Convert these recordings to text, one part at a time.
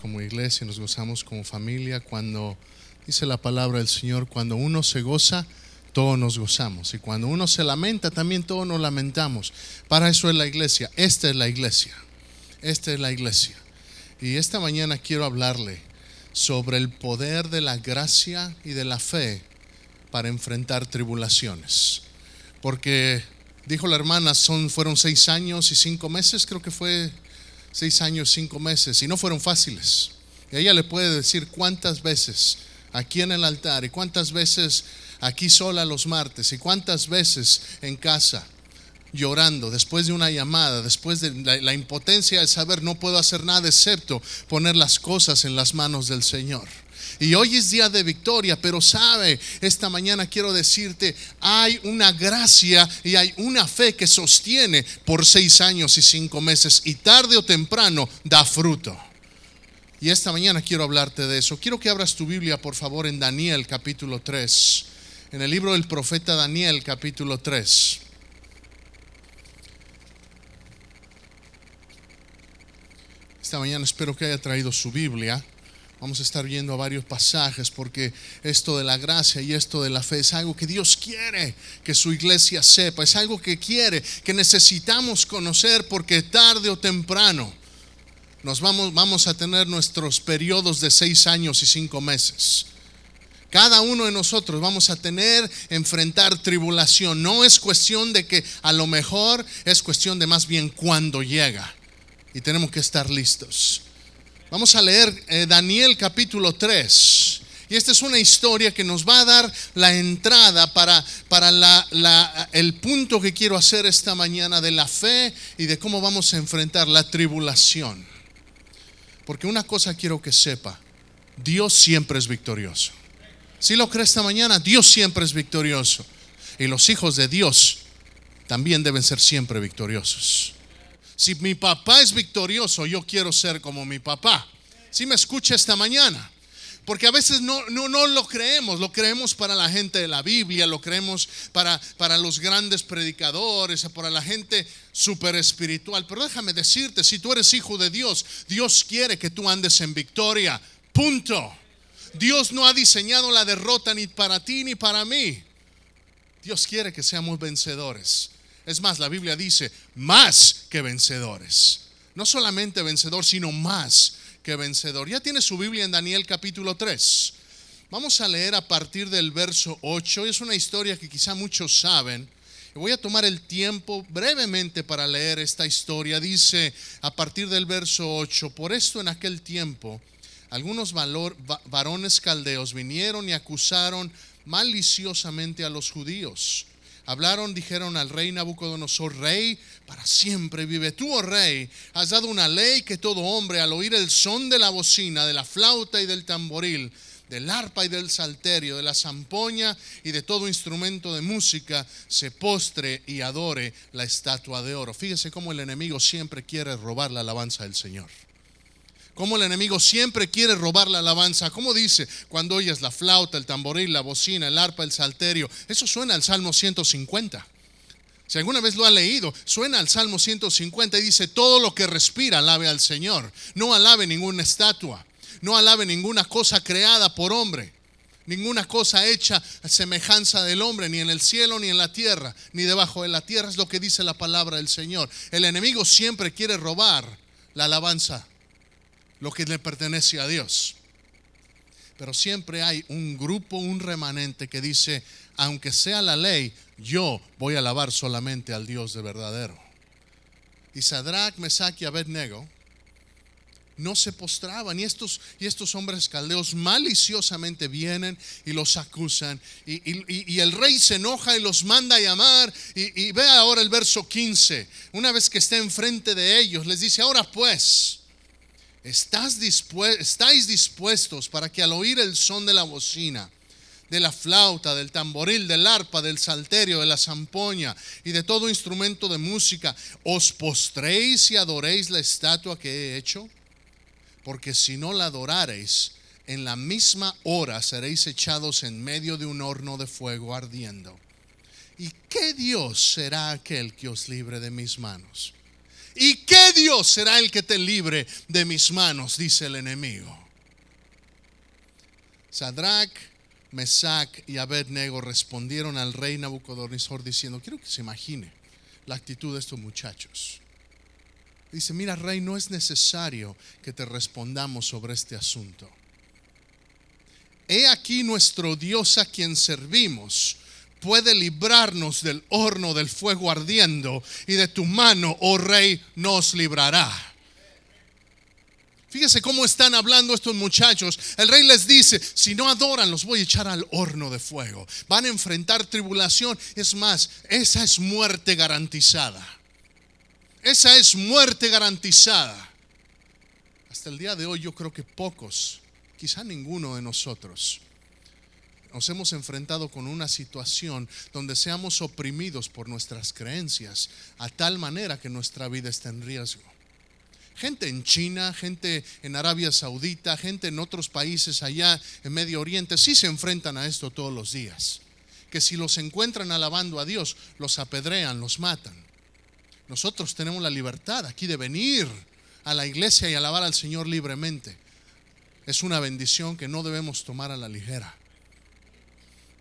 como iglesia, nos gozamos como familia cuando, dice la palabra del Señor, cuando uno se goza, todos nos gozamos. Y cuando uno se lamenta, también todos nos lamentamos. Para eso es la iglesia. Esta es la iglesia. Esta es la iglesia. Y esta mañana quiero hablarle sobre el poder de la gracia y de la fe para enfrentar tribulaciones. Porque dijo la hermana, son, fueron seis años y cinco meses, creo que fue seis años, cinco meses, y no fueron fáciles. Y ella le puede decir cuántas veces aquí en el altar y cuántas veces aquí sola los martes y cuántas veces en casa llorando después de una llamada, después de la, impotencia de saber no puedo hacer nada excepto poner las cosas en las manos del Señor. Y hoy es día de victoria, pero sabe, esta mañana quiero decirte, hay una gracia y hay una fe que sostiene por seis años y cinco meses y tarde o temprano da fruto. Y esta mañana quiero hablarte de eso. Quiero que abras tu Biblia, por favor, en Daniel capítulo 3. En el libro del profeta Daniel capítulo 3. Esta mañana espero que haya traído su Biblia. Vamos a estar viendo varios pasajes porque esto de la gracia y esto de la fe es algo que Dios quiere que su iglesia sepa, es algo que quiere, que necesitamos conocer porque tarde o temprano nos vamos, vamos a tener nuestros periodos de seis años y cinco meses. Cada uno de nosotros vamos a tener, enfrentar tribulación. No es cuestión de que a lo mejor es cuestión de más bien cuando llega. Y tenemos que estar listos. Vamos a leer eh, Daniel capítulo 3. Y esta es una historia que nos va a dar la entrada para, para la, el punto que quiero hacer esta mañana de la fe y de cómo vamos a enfrentar la tribulación. Porque una cosa quiero que sepa, Dios siempre es victorioso. Si lo cree esta mañana, Dios siempre es victorioso. Y los hijos de Dios también deben ser siempre victoriosos. Si mi papá es victorioso, yo quiero ser como mi papá. Si me escucha esta mañana. Porque a veces no, no, no, lo creemos, lo creemos para la gente de la Biblia, lo creemos para, para los grandes predicadores, para la gente súper espiritual. Pero déjame decirte, si tú eres hijo de Dios, Dios quiere que tú andes en victoria. Punto. Dios no ha diseñado la derrota ni para ti ni para mí. Dios quiere que seamos vencedores. Es más, la Biblia dice, más que vencedores. No solamente vencedor, sino más que vencedor. Ya tiene su Biblia en Daniel capítulo 3. Vamos a leer a partir del verso 8. Es una historia que quizá muchos saben. Voy a tomar el tiempo brevemente para leer esta historia. Dice a partir del verso 8, por esto en aquel tiempo algunos varones caldeos vinieron y acusaron maliciosamente a los judíos hablaron, dijeron al rey Nabucodonosor, rey, para siempre vive tú, oh rey, has dado una ley que todo hombre al oír el son de la bocina, de la flauta y del tamboril, del arpa y del salterio, de la zampoña y de todo instrumento de música, se postre y adore la estatua de oro. Fíjese cómo el enemigo siempre quiere robar la alabanza del Señor. Como el enemigo siempre quiere robar la alabanza. Como dice, cuando oyes la flauta, el tamboril, la bocina, el arpa, el salterio. Eso suena al Salmo 150. Si alguna vez lo ha leído, suena al Salmo 150 y dice, todo lo que respira alabe al Señor. No alabe ninguna estatua. No alabe ninguna cosa creada por hombre. Ninguna cosa hecha a semejanza del hombre, ni en el cielo, ni en la tierra, ni debajo de la tierra. Es lo que dice la palabra del Señor. El enemigo siempre quiere robar la alabanza lo que le pertenece a Dios. Pero siempre hay un grupo, un remanente que dice, aunque sea la ley, yo voy a alabar solamente al Dios de verdadero. Y Sadrach, Mesach y Abednego no se postraban. Y estos, y estos hombres caldeos maliciosamente vienen y los acusan. Y, el rey se enoja y los manda a llamar. Y, y ve ahora el verso 15. Una vez que está enfrente de ellos, les dice, ahora pues, ¿Estás ¿Estáis dispuestos para que al oír el son de la bocina, de la flauta, del tamboril, del arpa, del salterio, de la zampoña y de todo instrumento de música, os postréis y adoréis la estatua que he hecho? Porque si no la adorareis, en la misma hora seréis echados en medio de un horno de fuego ardiendo. ¿Y qué Dios será aquel que os libre de mis manos? ¿Y qué ¿qué Dios será el que te libre de mis manos? Dice el enemigo. Sadrach, Mesac y Abednego respondieron al rey Nabucodonosor diciendo, quiero que se imagine la actitud de estos muchachos. Dice, mira rey, no es necesario que te respondamos sobre este asunto. He aquí nuestro Dios a quien servimos puede librarnos del horno del fuego ardiendo y de tu mano, oh rey, nos librará. Fíjese cómo están hablando estos muchachos. El rey les dice, si no adoran, los voy a echar al horno de fuego. Van a enfrentar tribulación. Es más, esa es muerte garantizada. Esa es muerte garantizada. Hasta el día de hoy yo creo que pocos, quizá ninguno de nosotros, nos hemos enfrentado con una situación donde seamos oprimidos por nuestras creencias a tal manera que nuestra vida está en riesgo. Gente en China, gente en Arabia Saudita, gente en otros países allá en Medio Oriente, sí se enfrentan a esto todos los días. Que si los encuentran alabando a Dios, los apedrean, los matan. Nosotros tenemos la libertad aquí de venir a la iglesia y alabar al Señor libremente. Es una bendición que no debemos tomar a la ligera.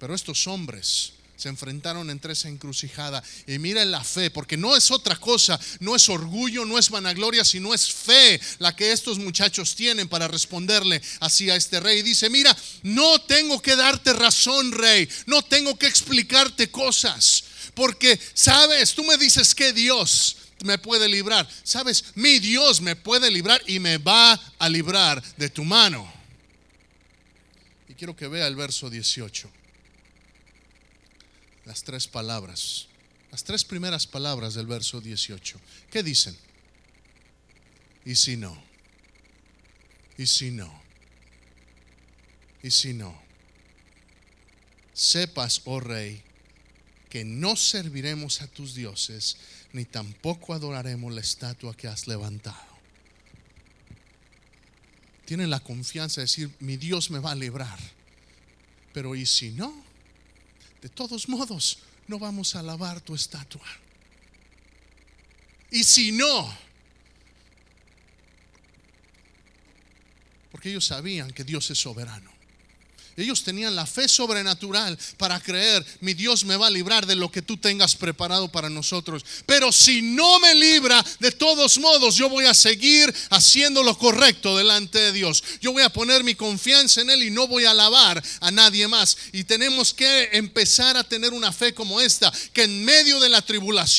Pero estos hombres se enfrentaron entre esa encrucijada. Y miren la fe, porque no es otra cosa, no es orgullo, no es vanagloria, sino es fe la que estos muchachos tienen para responderle así a este rey. Dice, mira, no tengo que darte razón, rey, no tengo que explicarte cosas, porque, sabes, tú me dices que Dios me puede librar. Sabes, mi Dios me puede librar y me va a librar de tu mano. Y quiero que vea el verso 18 las tres palabras, las tres primeras palabras del verso 18. ¿Qué dicen? Y si no, y si no, y si no, sepas, oh rey, que no serviremos a tus dioses, ni tampoco adoraremos la estatua que has levantado. Tienen la confianza de decir, mi Dios me va a librar. Pero ¿y si no? De todos modos, no vamos a alabar tu estatua. Y si no, porque ellos sabían que Dios es soberano. Ellos tenían la fe sobrenatural para creer, mi Dios me va a librar de lo que tú tengas preparado para nosotros. Pero si no me libra, de todos modos yo voy a seguir haciendo lo correcto delante de Dios. Yo voy a poner mi confianza en Él y no voy a alabar a nadie más. Y tenemos que empezar a tener una fe como esta, que en medio de la tribulación,